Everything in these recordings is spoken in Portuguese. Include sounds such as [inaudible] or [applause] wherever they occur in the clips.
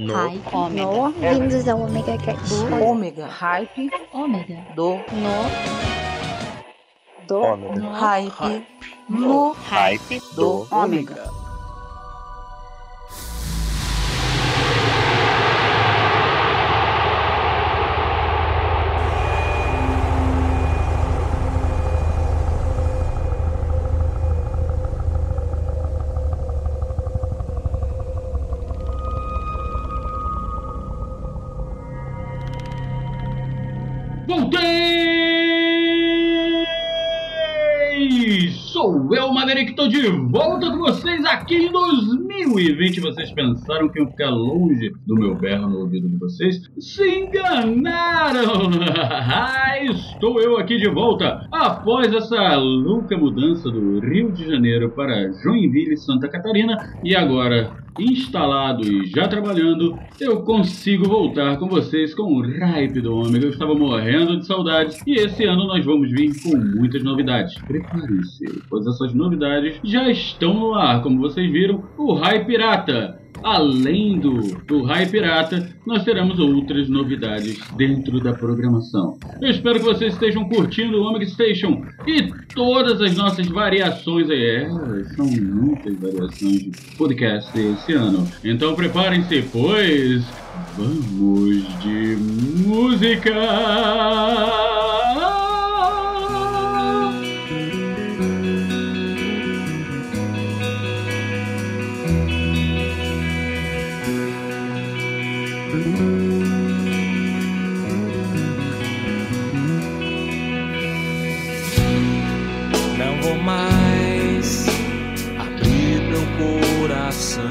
No. Hype. Ômega. No. Vindos ao Omega Cast. Ômega. Hype. Ômega. Do. No. Do. Ômega. Hype. No. Hype Do. do Ômega. Tô de volta com vocês aqui em 2020. Vocês pensaram que iam ficar longe do meu berro no ouvido de vocês? Se enganaram! [laughs] Estou eu aqui de volta após essa louca mudança do Rio de Janeiro para Joinville, Santa Catarina e agora instalado e já trabalhando, eu consigo voltar com vocês com o hype do Ômega. Eu estava morrendo de saudades e esse ano nós vamos vir com muitas novidades. Preparem-se, pois essas novidades já estão no ar. Como vocês viram, o Hype Pirata. Além do, do Hype Pirata, nós teremos outras novidades dentro da programação. Eu espero que vocês estejam curtindo o Omega Station e todas as nossas variações aí. É, são muitas variações de podcast esse ano. Então preparem-se, pois vamos de música! Coração.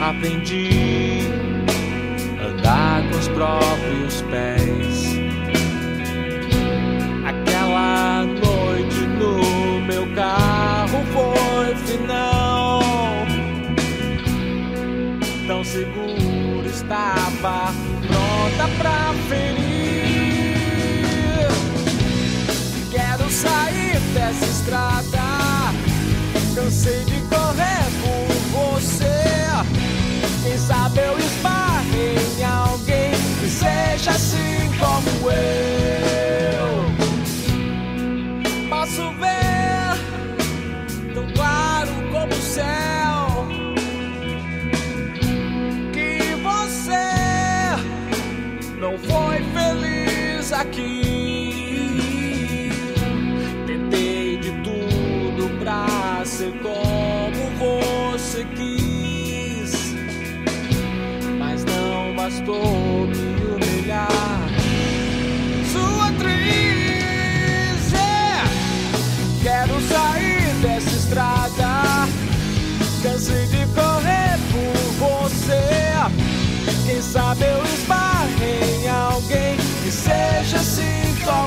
Aprendi a andar com os próprios pés. Aquela noite no meu carro foi final. Tão seguro estava, pronta pra ferir. Quero sair dessa. Cansei de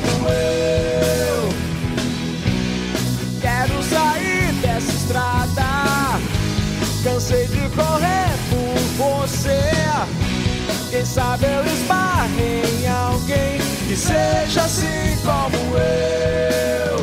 como eu. Quero sair dessa estrada. Cansei de correr por você. Quem sabe eu esbarrei em alguém que seja assim como eu.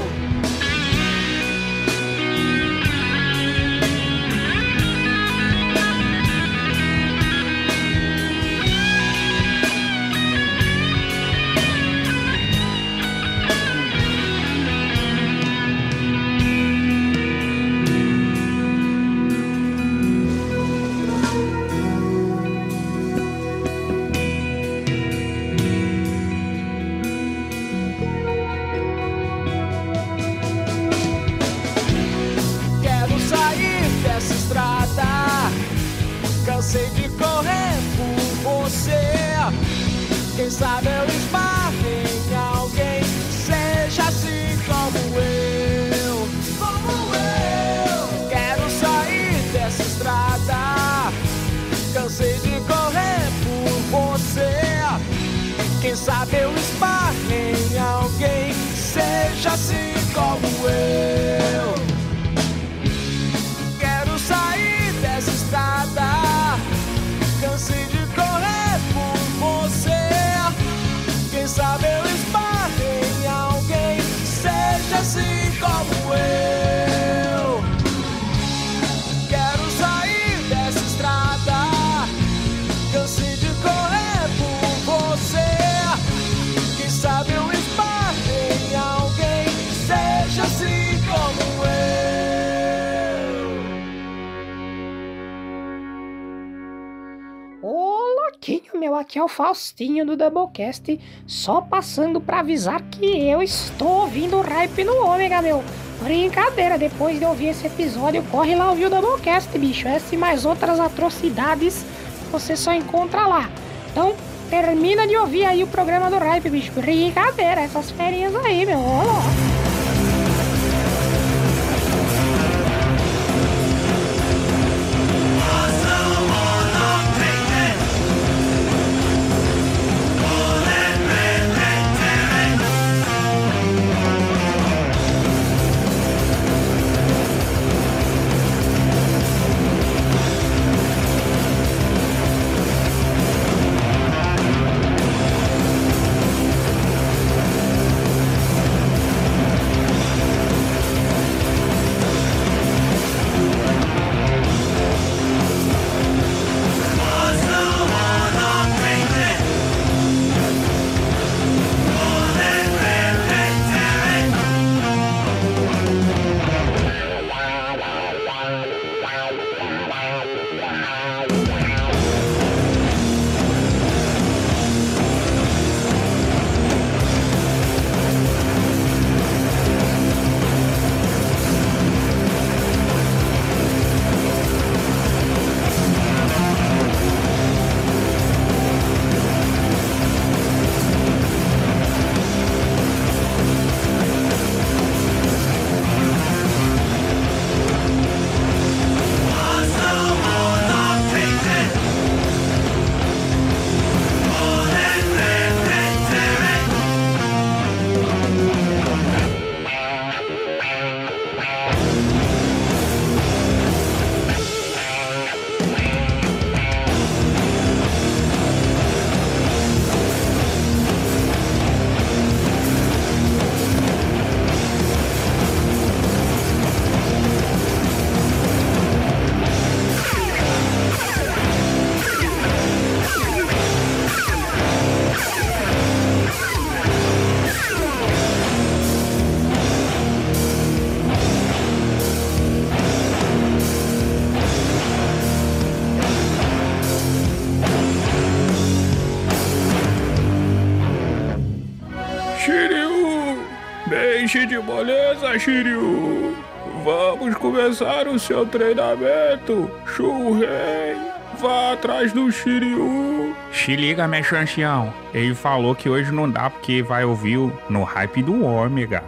O Faustinho do Doublecast, só passando pra avisar que eu estou ouvindo hype no Ômega, meu. Brincadeira, depois de ouvir esse episódio, corre lá ouvir o Doublecast, bicho. Essa e mais outras atrocidades você só encontra lá. Então, termina de ouvir aí o programa do hype, bicho. Brincadeira, essas férias aí, meu. Deixe de moleza, Shiryu! Vamos começar o seu treinamento! Shurei! Vá atrás do Shiryu! Se liga, meu chanchião. Ele falou que hoje não dá porque vai ouvir no hype do Ômega.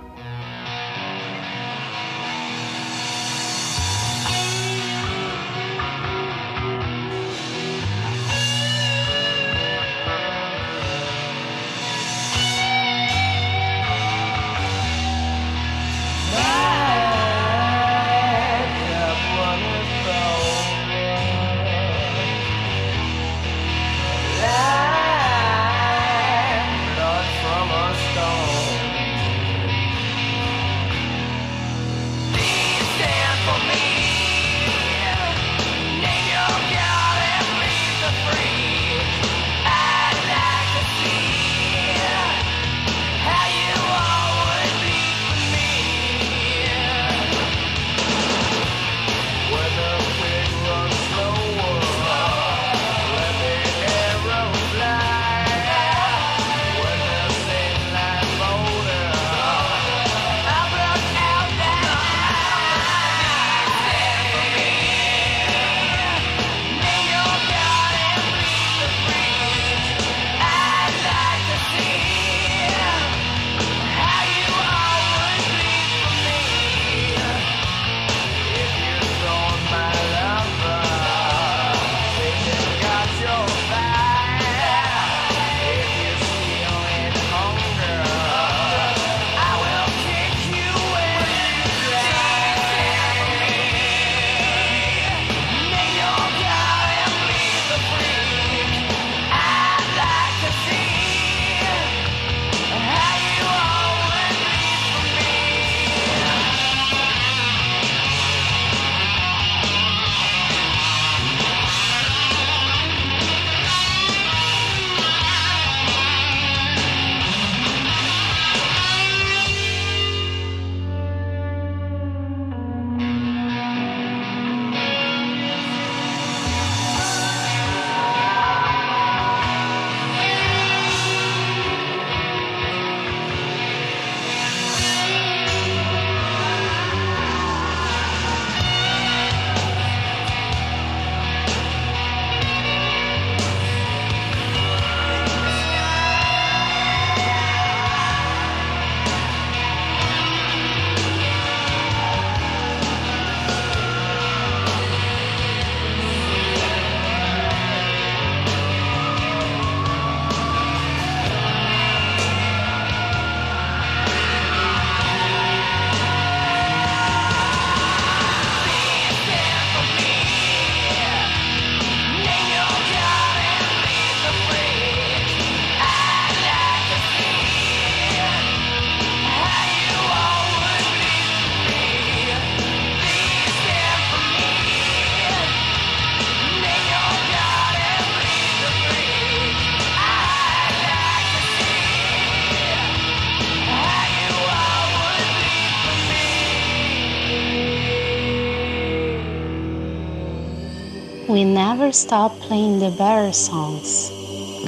never stop playing the better songs.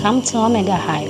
Come to Omega High.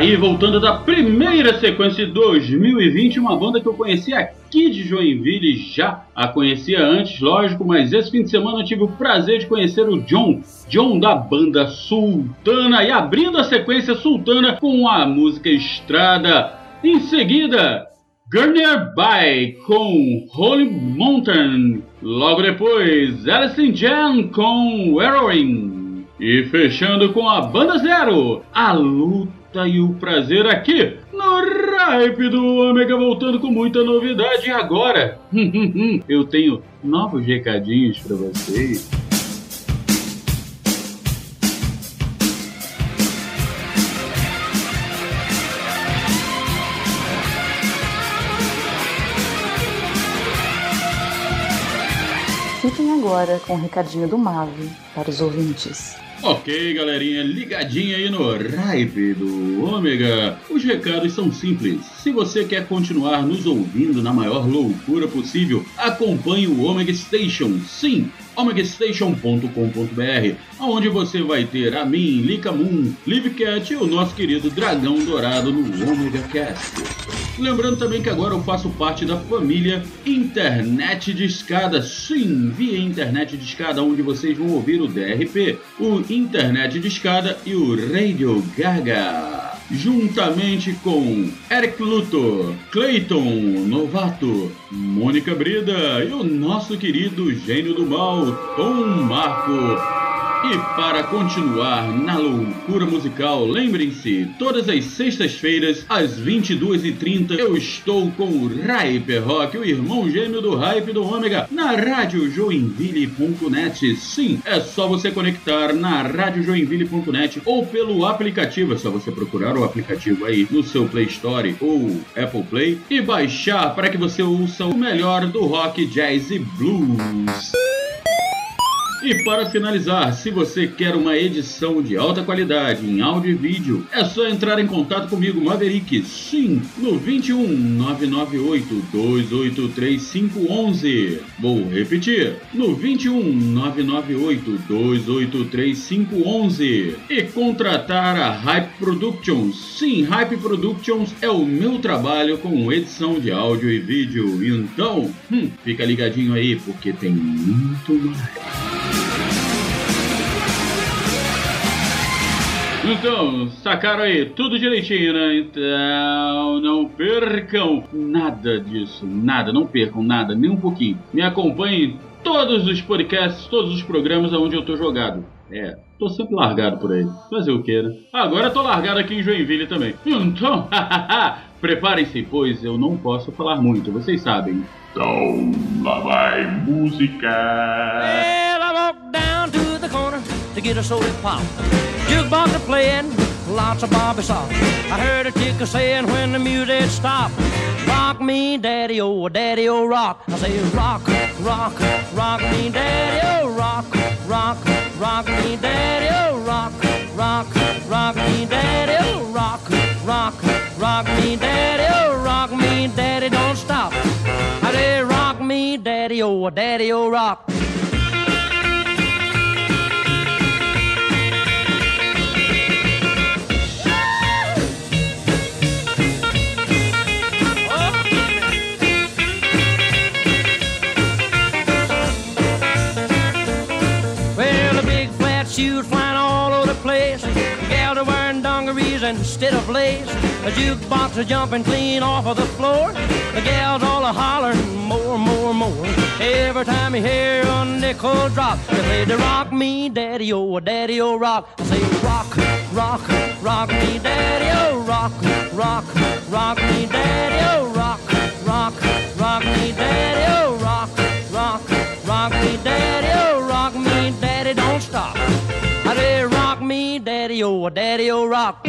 Aí, voltando da primeira sequência de 2020, uma banda que eu conheci aqui de Joinville, já a conhecia antes, lógico, mas esse fim de semana eu tive o prazer de conhecer o John, John da banda Sultana, e abrindo a sequência Sultana com a música Estrada. Em seguida, Gurner By com Holy Mountain. Logo depois, Alice Jan com Heroin. E fechando com a Banda Zero, a luta e o prazer aqui no Hype do Ômega, voltando com muita novidade. Agora, [laughs] eu tenho novos recadinhos para vocês. Fiquem agora com o recadinho do Mave para os ouvintes. Ok, galerinha, ligadinha aí no Hype do Ômega. Os recados são simples. Se você quer continuar nos ouvindo na maior loucura possível, acompanhe o Omega Station. Sim, omegastation.com.br, onde você vai ter a mim, Lika Moon, Livcat e o nosso querido Dragão Dourado no Omega Cast. Lembrando também que agora eu faço parte da família Internet de Escada. Sim, via Internet de Escada, onde vocês vão ouvir o DRP, o Internet de Escada e o Radio Gaga. Juntamente com Eric Luthor, Clayton Novato, Mônica Brida e o nosso querido gênio do mal, Tom Marco. E para continuar na loucura musical, lembrem-se, todas as sextas-feiras, às 22h30, eu estou com o Hyper Rock, o irmão gêmeo do Hype do Ômega, na radiojoinville.net. Sim, é só você conectar na radiojoinville.net ou pelo aplicativo, é só você procurar o aplicativo aí no seu Play Store ou Apple Play e baixar para que você ouça o melhor do rock, jazz e blues. E para finalizar, se você quer uma edição de alta qualidade em áudio e vídeo, é só entrar em contato comigo, Maverick, sim, no 21 998 283 511. Vou repetir, no 21 998 283 511. E contratar a Hype Productions. Sim, Hype Productions é o meu trabalho com edição de áudio e vídeo. Então, hum, fica ligadinho aí porque tem muito mais. Então, sacaram aí tudo direitinho, né? Então, não percam nada disso, nada, não percam nada, nem um pouquinho. Me acompanhem em todos os podcasts, todos os programas onde eu tô jogado. É, tô sempre largado por aí. Fazer o que, né? Agora tô largado aqui em Joinville também. Então, [laughs] preparem-se, pois eu não posso falar muito, vocês sabem. Então, lá vai música. Well, I walked down to the corner to get a soda pop. Jukebox a playing, lots of Bobby soft. I heard a a saying when the music stopped, "Rock me, daddy, oh, daddy, oh, rock." I say, "Rock, rock, rock me, daddy, oh, rock, rock, rock me, daddy, oh, rock, rock, rock me, daddy, oh, rock, rock, rock me, daddy, oh, rock me, daddy, don't stop." I say, "Rock me, daddy, oh, daddy, oh, rock." Instead of lace. The jukebox is jumping clean off of the floor. The gals all are hollering more, more, more. Every time you hear a nickel drop, they play the rock me, daddy, oh, daddy, oh, rock. I say rock, rock, rock me, daddy, oh, rock, rock, rock me, daddy, oh, rock, rock, rock me, daddy, oh, rock, rock, rock me, daddy, oh, rock me, daddy, don't stop. I say rock me, daddy, oh, daddy, oh, rock.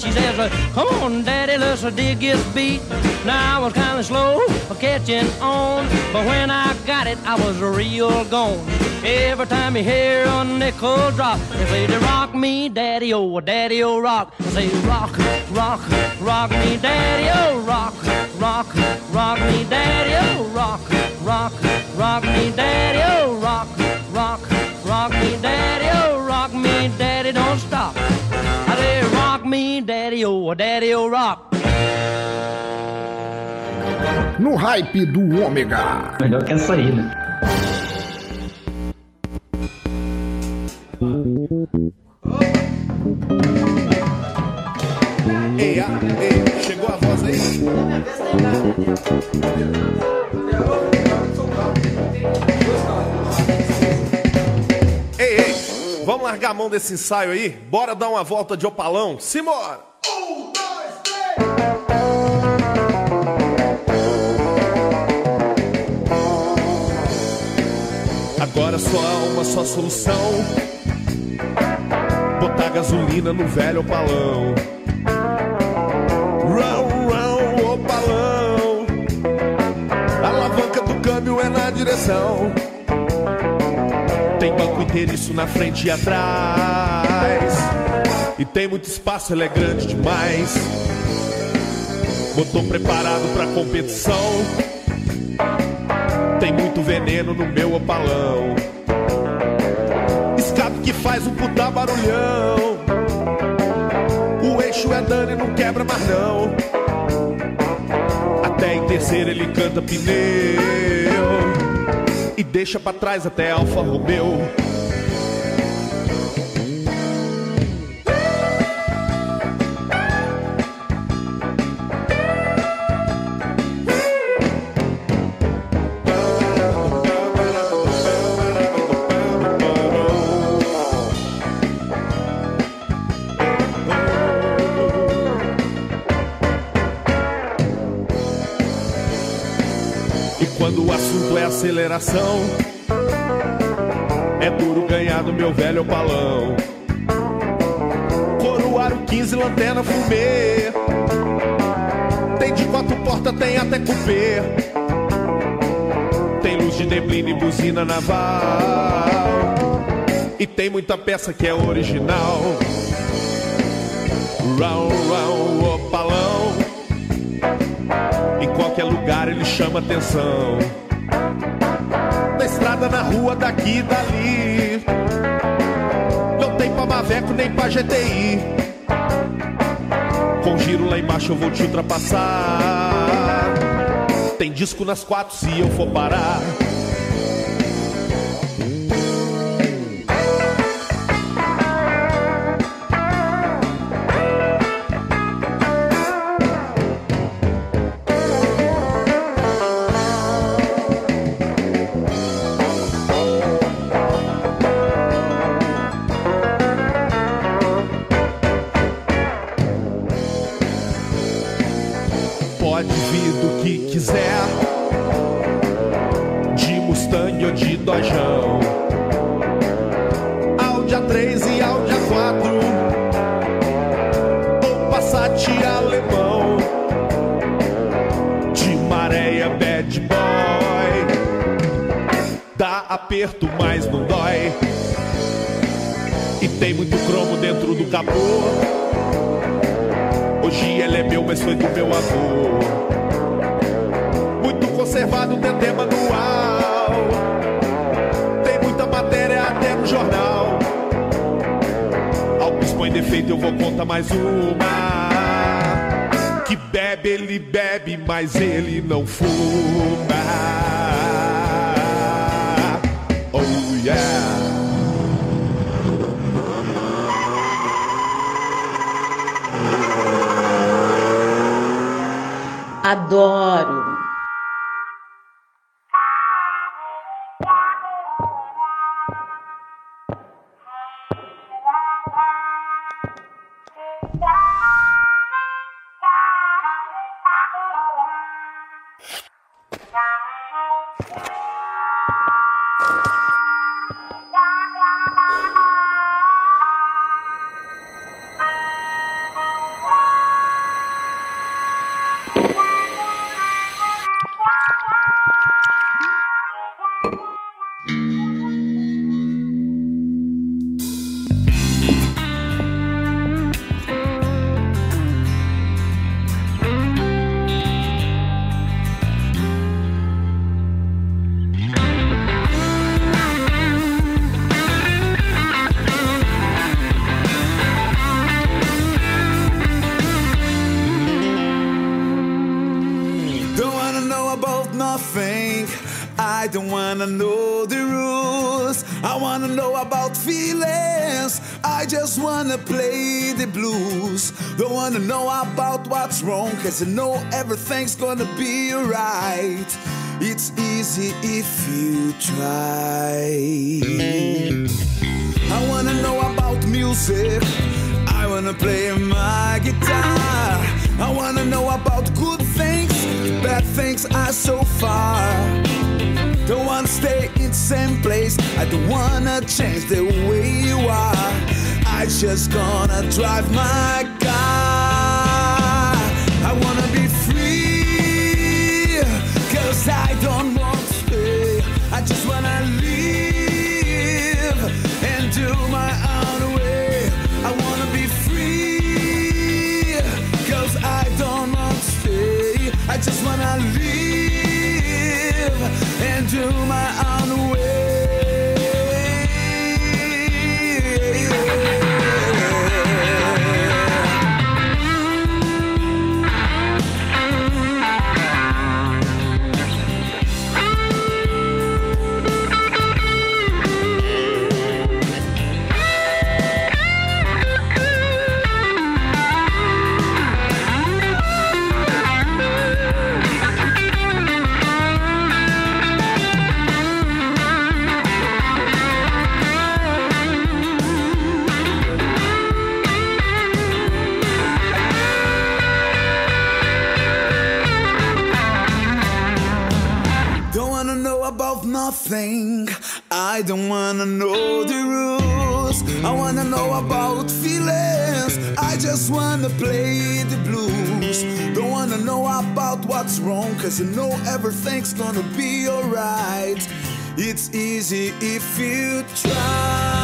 She says, uh, Come on, Daddy, let's dig this beat. Now, I was kind of slow for catching on, but when I got it, I was real gone. Every time you hear a nickel drop, they say they rock me, daddy, oh, daddy, oh, rock. They say rock, rock, rock me, daddy, oh, rock, rock, rock me, daddy, oh, rock, rock, rock me, daddy, oh, rock, rock, rock me, daddy, oh, rock me, daddy, don't stop. I say rock me, daddy, oh, daddy, oh, rock. No hype do Ômega. Melhor que essa aí, né? Ei, ah, ei, chegou a voz aí? Ei, ei, vamos largar a mão desse ensaio aí? Bora dar uma volta de opalão? Simbora! Agora só há uma só solução: botar gasolina no velho opalão. Rão, rão, opalão. A alavanca do câmbio é na direção. Tem banco inteiriço na frente e atrás. E tem muito espaço, ele é grande demais. Motor preparado pra competição. Tem muito veneno no meu opalão. Escape que faz um puta barulhão. O eixo é dano e não quebra mais não. Até em terceira ele canta pneu. E deixa pra trás até Alfa Romeo. Aceleração, é duro ganhar do meu velho opalão. Coroaro 15, lanterna fumê. Tem de quatro portas, tem até cupê. Tem luz de neblina e buzina naval. E tem muita peça que é original. Round, round, opalão. Em qualquer lugar ele chama atenção. Na rua, daqui e dali. Não tem pra Maveco nem pra GTI. Com giro lá embaixo eu vou te ultrapassar. Tem disco nas quatro se eu for parar. Bad Boy, dá aperto, mas não dói. E tem muito cromo dentro do capô. Hoje ele é meu, mas foi do meu avô. Muito conservado, tem até manual. Tem muita matéria até no jornal. Alpes põe defeito, eu vou contar mais uma. Que bebe, ele bebe, mas ele não fuma. Oh yeah. Adoro. to know about what's wrong, cause I know everything's gonna be alright. It's easy if you try. I wanna know about music. I wanna play my guitar. I wanna know about good things, bad things are so far. Don't wanna stay in the same place. I don't wanna change the way you are. I just gonna drive my don't know. I don't wanna know the rules. I wanna know about feelings. I just wanna play the blues. Don't wanna know about what's wrong, cause you know everything's gonna be alright. It's easy if you try.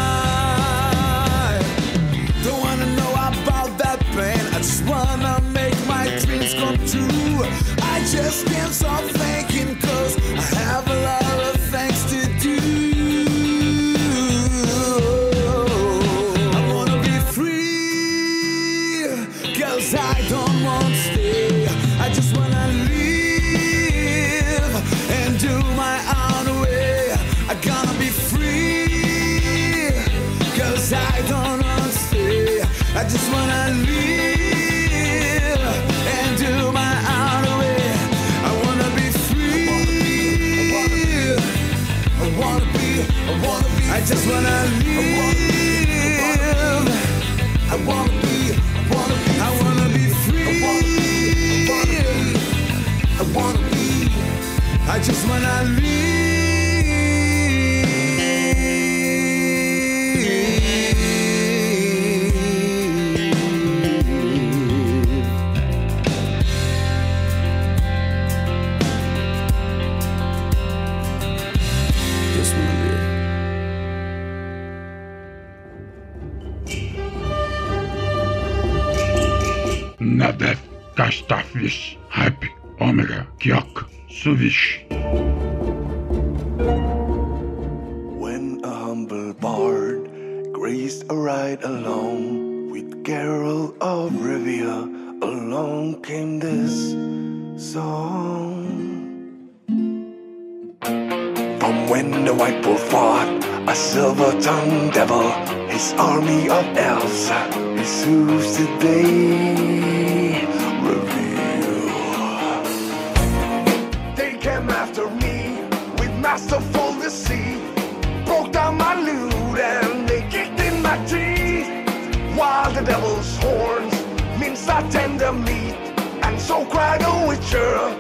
are the devil's horns, means that tender meat, and so cried a witcher,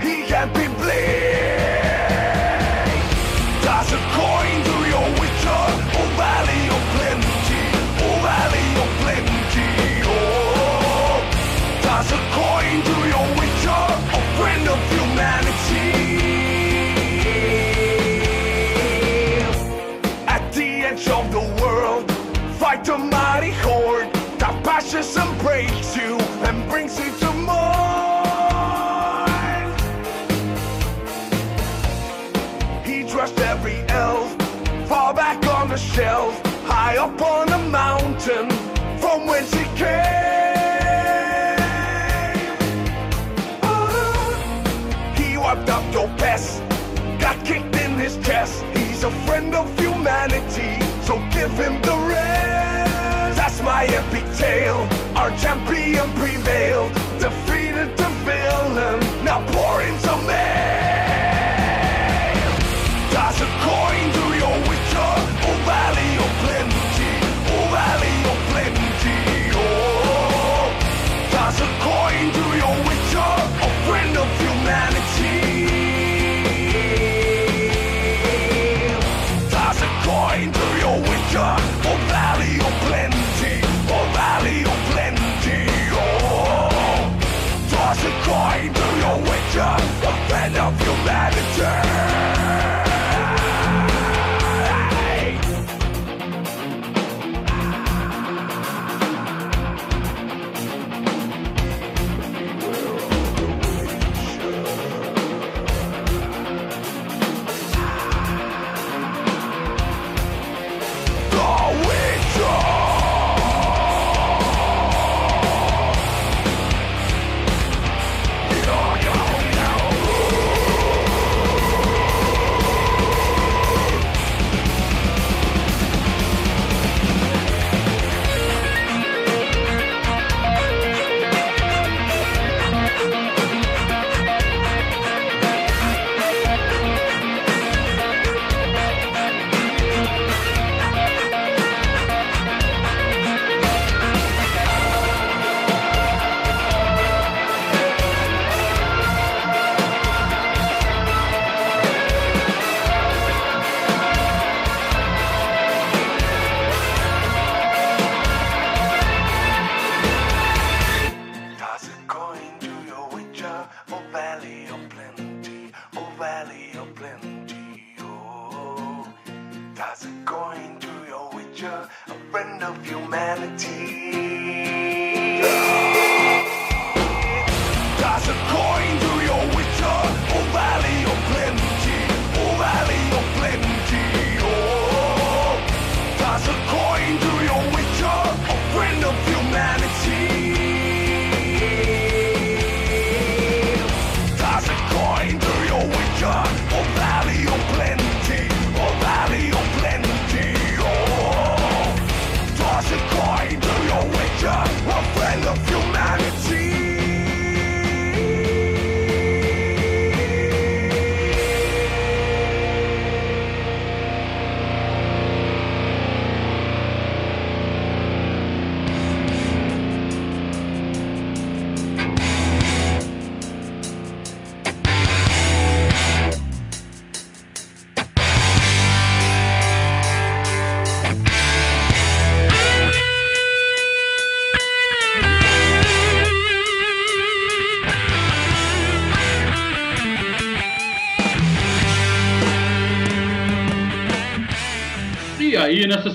he can't be blamed. a shelf high up on a mountain from whence she came. He wiped out your pest, got kicked in his chest. He's a friend of humanity, so give him the rest. That's my epic tale. Our champion prevailed, defeated the villain. Now pour in some air. Friend of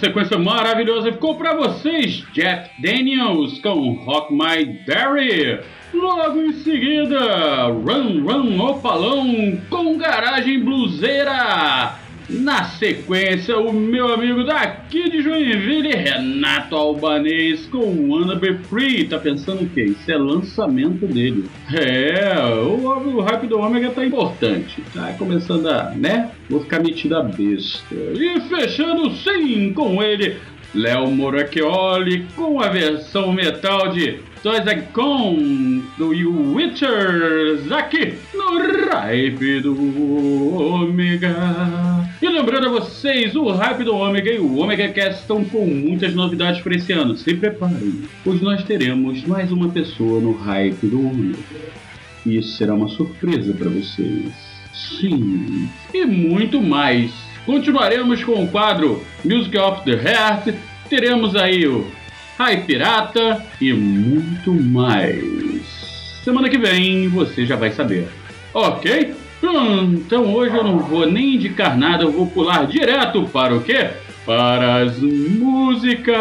sequência maravilhosa, ficou pra vocês Jeff Daniels com Rock My Derry. Logo em seguida, Run Run Opalão com Garagem Bluseira. Na sequência, o meu amigo daqui de Joinville, Renato Albanês com Wanna Be Free. Tá pensando o quê? Isso é lançamento dele. É, o, o hype do Ômega tá importante. Tá começando a, né? Vou ficar metido a besta. E fechando sim com ele, Léo Moracchioli com a versão metal de Toys Con do Witchers aqui no Hype do Ômega. E lembrando a vocês, o Hype do Ômega e o Ômega Cast estão com muitas novidades para esse ano. Se preparem, pois nós teremos mais uma pessoa no Hype do Ômega. E isso será uma surpresa para vocês. Sim, e muito mais. Continuaremos com o quadro Music of the Heart. Teremos aí o Rai Pirata e muito mais. Semana que vem você já vai saber. Ok? Então hoje eu não vou nem indicar nada, eu vou pular direto para o quê? Para as músicas.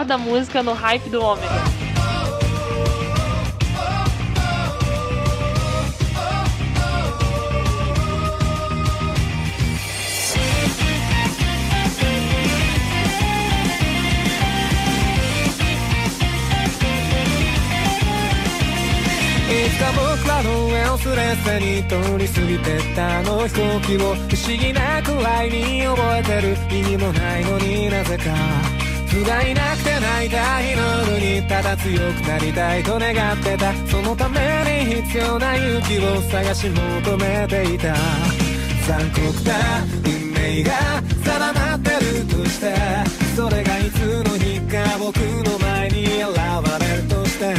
melhor da música no hype do Ômega.いつか僕らの上をすれすれに通り過ぎてったあの飛行機を不思議なくらいに覚えてる意味もないのになぜか 不甲斐なくて泣いた日のにただ強くなりたいと願ってた。そのために必要な勇気を探し求めていた。残酷な運命が定まってるとして。それがいつの日か僕の前に現れるとして。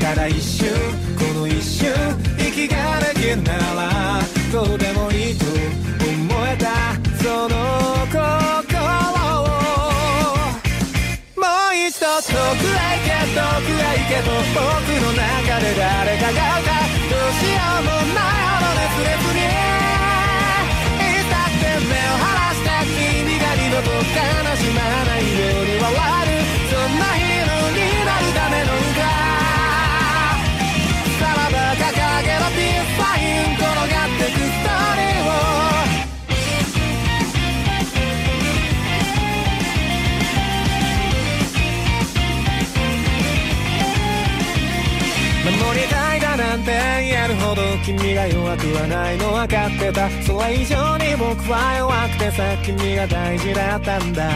ただ一瞬この一瞬息ができるならどうでもいいと思えた。その遠くへ行け遠くへ行けと僕の中で誰かが歌どうしようもないほど熱烈にいたって目を離して君が二度と悲しまないように笑うるほど君が弱くはないの分かってた。それ以上に僕は弱くてさ君が大事だったんだ。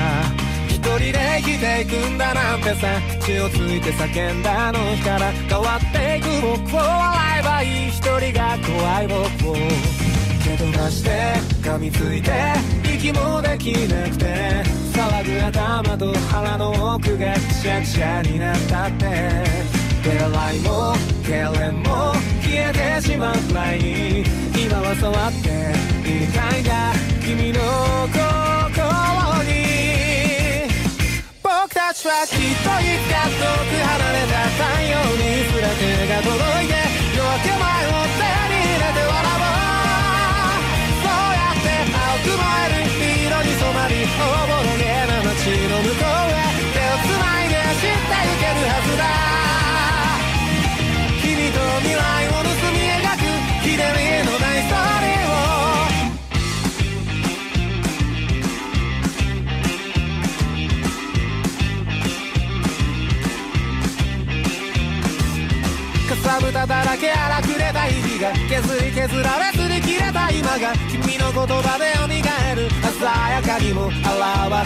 一人で生きていくんだなんてさ血をついて叫んだあの日から。変わっていく僕を笑えばいい。一人が怖い僕を。蹴飛ばして噛みついて息もできなくて。騒ぐ頭と腹の奥がくしゃくしゃになったって。手洗いも痙攣も消えてしまうくらいに今は触っていたいんだ君の心に僕たちはきっといつか遠く離れた太陽にすら手が届いて夜明け前を手に入れて笑おうそうやって青く燃える。色に染まりおぼろげな街の向こうけ荒くれた日々が削り削られずに切れた今が君の言葉で蘇る鮮やかにも現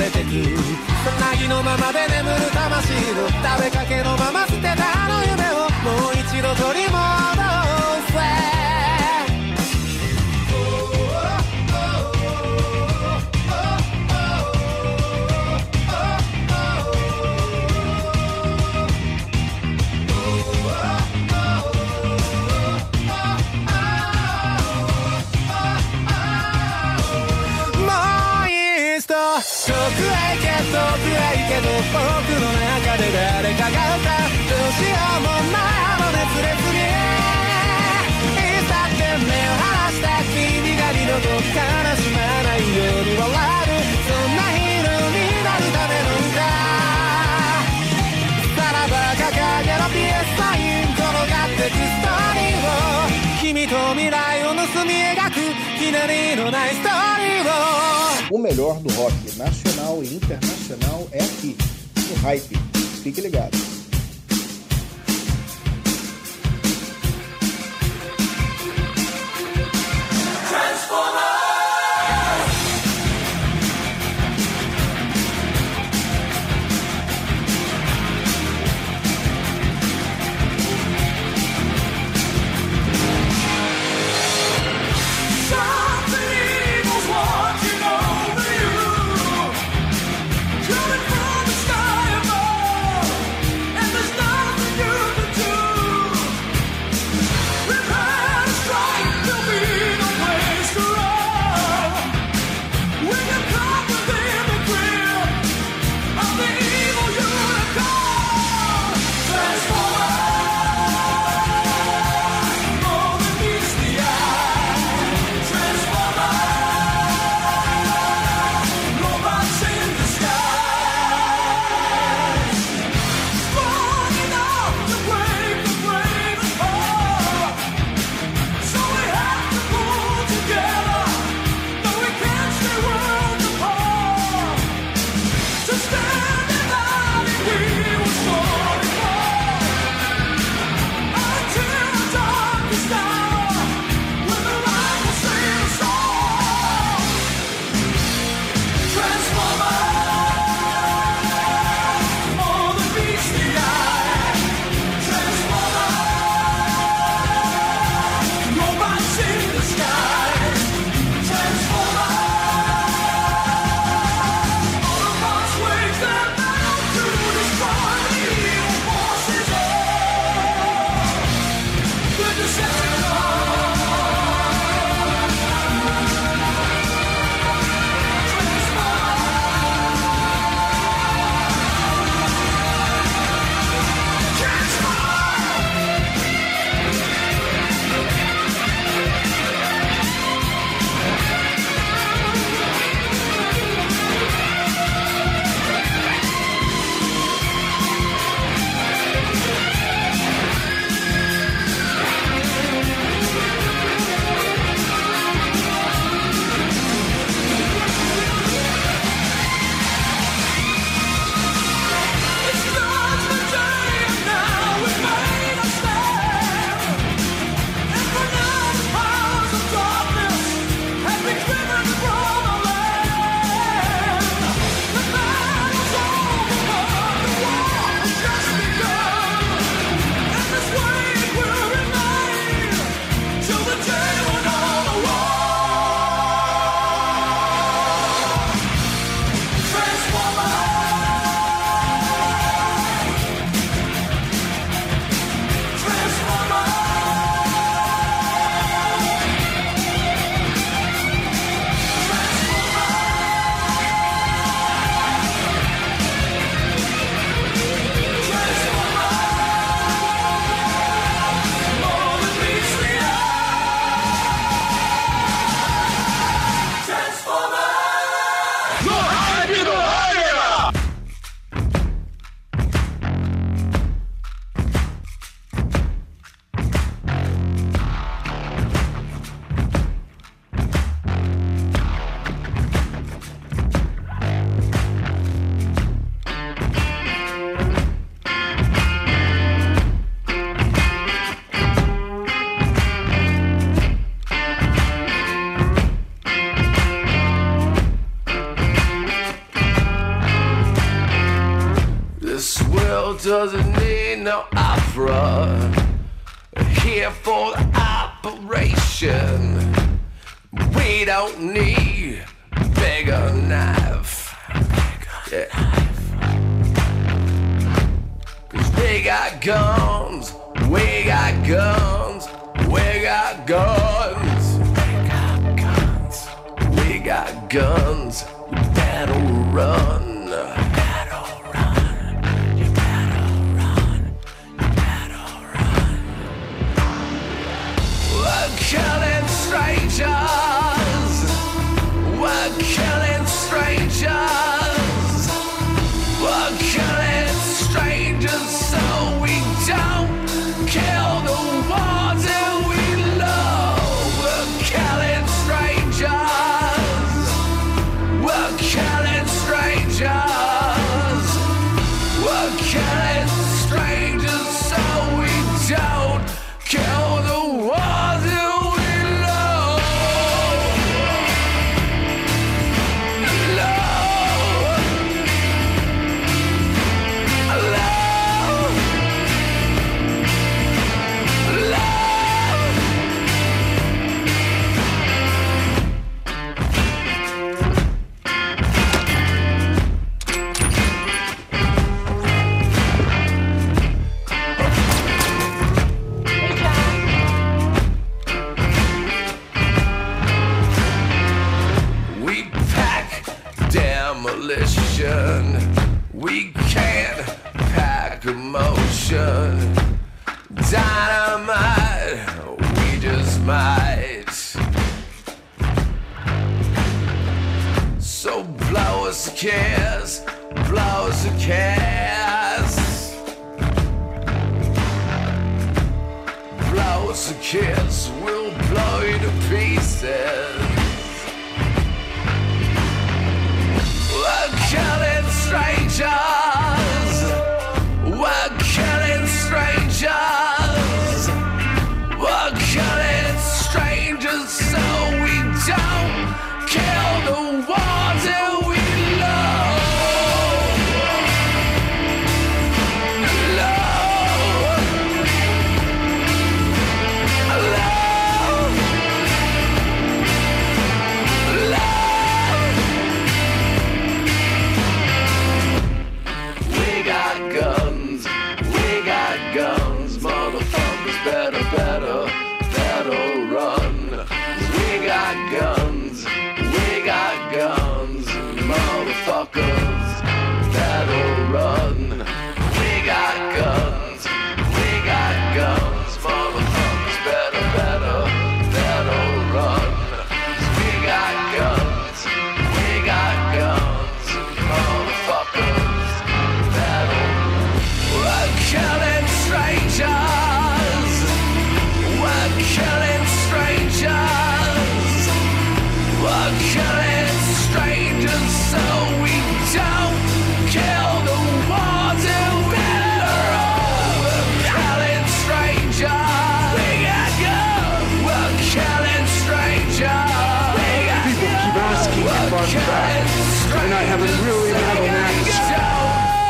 れてくさなぎのままで眠る魂を食べかけのまま捨てたあの夢をもう一度取り戻せ僕の中で誰かが歌うどうしようもないあの熱烈にいつだって目を離して君が二度と悲しまないように笑えるそんなヒーローになるための歌さらば掲げろピエスサイン転がってくストーリーを君と未来を盗み描くひねりのないストーリーを O melhor do rock nacional e internacional é aqui, no Hype. Fique ligado. Doesn't need no opera. Here for the operation. We don't need bigger knife. Yeah. Cause we got guns, we got guns, we got guns. We got guns, we got guns. You better run. should die. Run back. And I haven't really had an axe.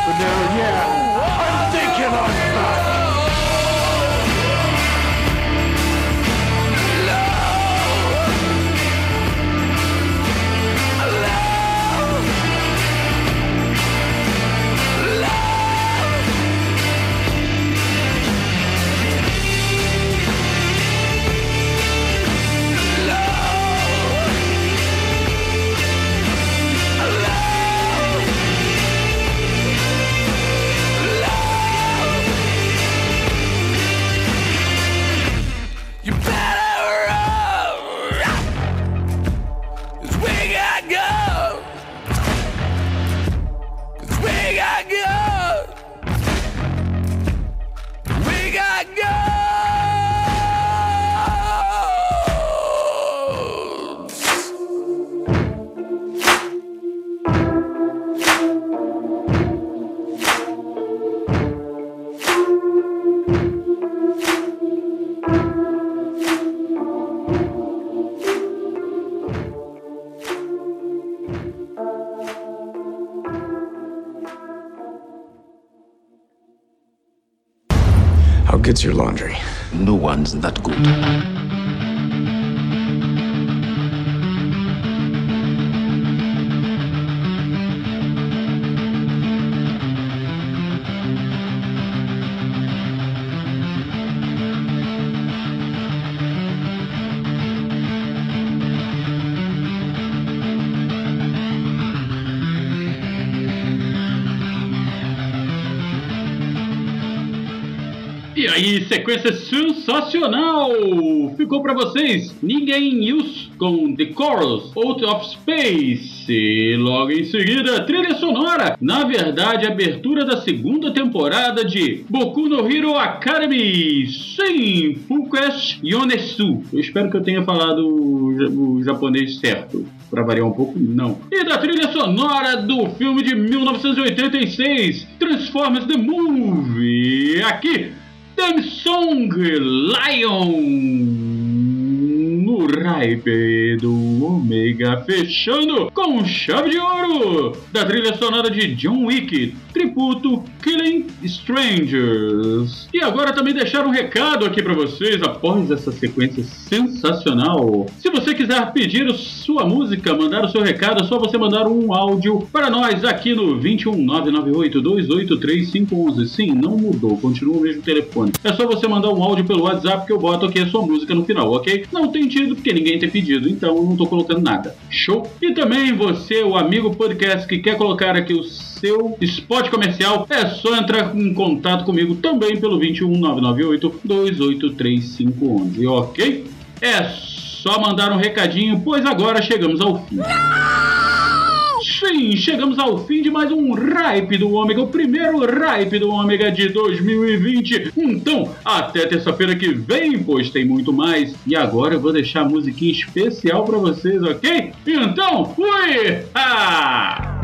But now, yeah, I'm thinking I'm back. Ganzen wird gut. Aí, sequência sensacional! Ficou pra vocês Ninguém News com The Chorus, Out of Space. E logo em seguida, trilha sonora. Na verdade, abertura da segunda temporada de Boku no Hero Academy. Sim, Fukash Yonesu. Eu espero que eu tenha falado o ja- o japonês certo. Pra variar um pouco, não. E da trilha sonora do filme de 1986, Transformers The Movie. Aqui, Samsung Lion. Ripe do Omega, fechando com chave de ouro da trilha sonora de John Wick, tributo Killing Strangers. E agora também deixar um recado aqui para vocês após essa sequência sensacional. Se você quiser pedir sua música, mandar o seu recado, é só você mandar um áudio para nós aqui no 21998283511. Sim, não mudou, continua o mesmo telefone. É só você mandar um áudio pelo WhatsApp que eu boto aqui a sua música no final, ok? Não tem tido porque ninguém tem pedido, então eu não tô colocando nada. Show? E também você, o amigo podcast que quer colocar aqui o seu spot comercial, é só entrar em contato comigo também pelo 21998283511, ok? É só mandar um recadinho, pois agora chegamos ao fim. Sim, chegamos ao fim de mais um Ripe do Ômega, o primeiro Ripe do Ômega de 2020. Então, até terça-feira que vem, pois tem muito mais. E agora eu vou deixar a musiquinha especial pra vocês, ok? Então, fui! Ah!